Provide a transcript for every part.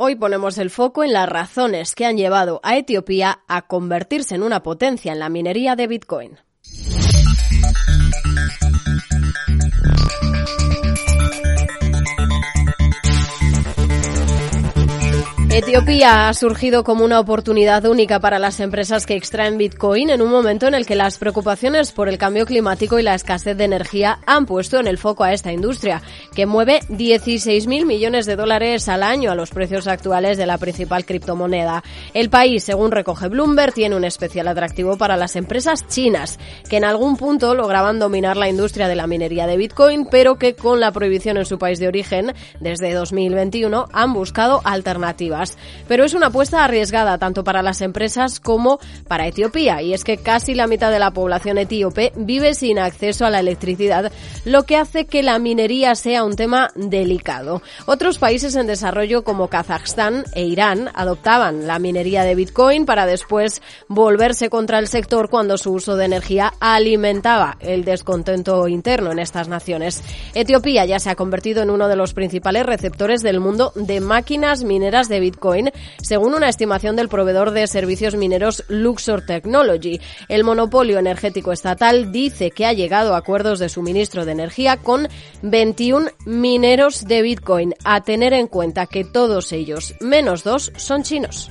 Hoy ponemos el foco en las razones que han llevado a Etiopía a convertirse en una potencia en la minería de Bitcoin. Etiopía ha surgido como una oportunidad única para las empresas que extraen Bitcoin en un momento en el que las preocupaciones por el cambio climático y la escasez de energía han puesto en el foco a esta industria, que mueve 16.000 millones de dólares al año a los precios actuales de la principal criptomoneda. El país, según recoge Bloomberg, tiene un especial atractivo para las empresas chinas, que en algún punto lograban dominar la industria de la minería de Bitcoin, pero que con la prohibición en su país de origen desde 2021 han buscado alternativas. Pero es una apuesta arriesgada tanto para las empresas como para Etiopía. Y es que casi la mitad de la población etíope vive sin acceso a la electricidad, lo que hace que la minería sea un tema delicado. Otros países en desarrollo como Kazajstán e Irán adoptaban la minería de Bitcoin para después volverse contra el sector cuando su uso de energía alimentaba el descontento interno en estas naciones. Etiopía ya se ha convertido en uno de los principales receptores del mundo de máquinas mineras de Bitcoin Según una estimación del proveedor de servicios mineros Luxor Technology. El monopolio energético estatal dice que ha llegado a acuerdos de suministro de energía con 21 mineros de Bitcoin, a tener en cuenta que todos ellos, menos dos, son chinos.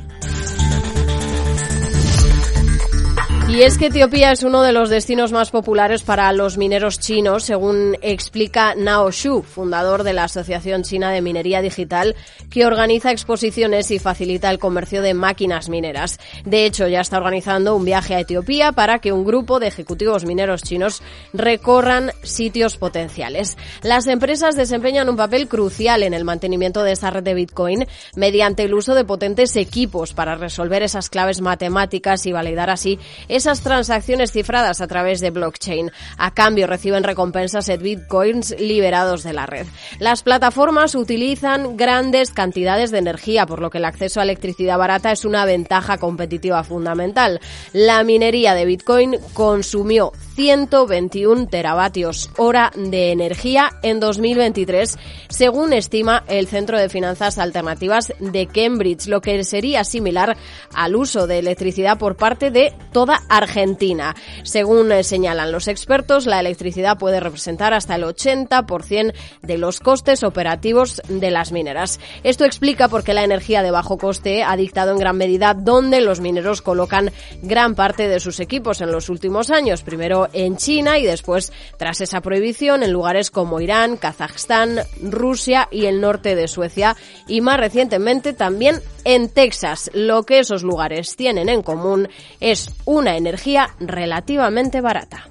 Y es que Etiopía es uno de los destinos más populares para los mineros chinos, según explica Nao Shu, fundador de la Asociación China de Minería Digital, que organiza exposiciones y facilita el comercio de máquinas mineras. De hecho, ya está organizando un viaje a Etiopía para que un grupo de ejecutivos mineros chinos recorran sitios potenciales. Las empresas desempeñan un papel crucial en el mantenimiento de esta red de Bitcoin mediante el uso de potentes equipos para resolver esas claves matemáticas y validar así esas transacciones cifradas a través de blockchain. A cambio reciben recompensas en bitcoins liberados de la red. Las plataformas utilizan grandes cantidades de energía, por lo que el acceso a electricidad barata es una ventaja competitiva fundamental. La minería de bitcoin consumió 121 teravatios hora de energía en 2023, según estima el Centro de Finanzas Alternativas de Cambridge, lo que sería similar al uso de electricidad por parte de toda Argentina. Según eh, señalan los expertos, la electricidad puede representar hasta el 80% de los costes operativos de las mineras. Esto explica por qué la energía de bajo coste ha dictado en gran medida dónde los mineros colocan gran parte de sus equipos en los últimos años. Primero en China y después, tras esa prohibición, en lugares como Irán, Kazajstán, Rusia y el norte de Suecia y más recientemente también en Texas. Lo que esos lugares tienen en común es una energía relativamente barata.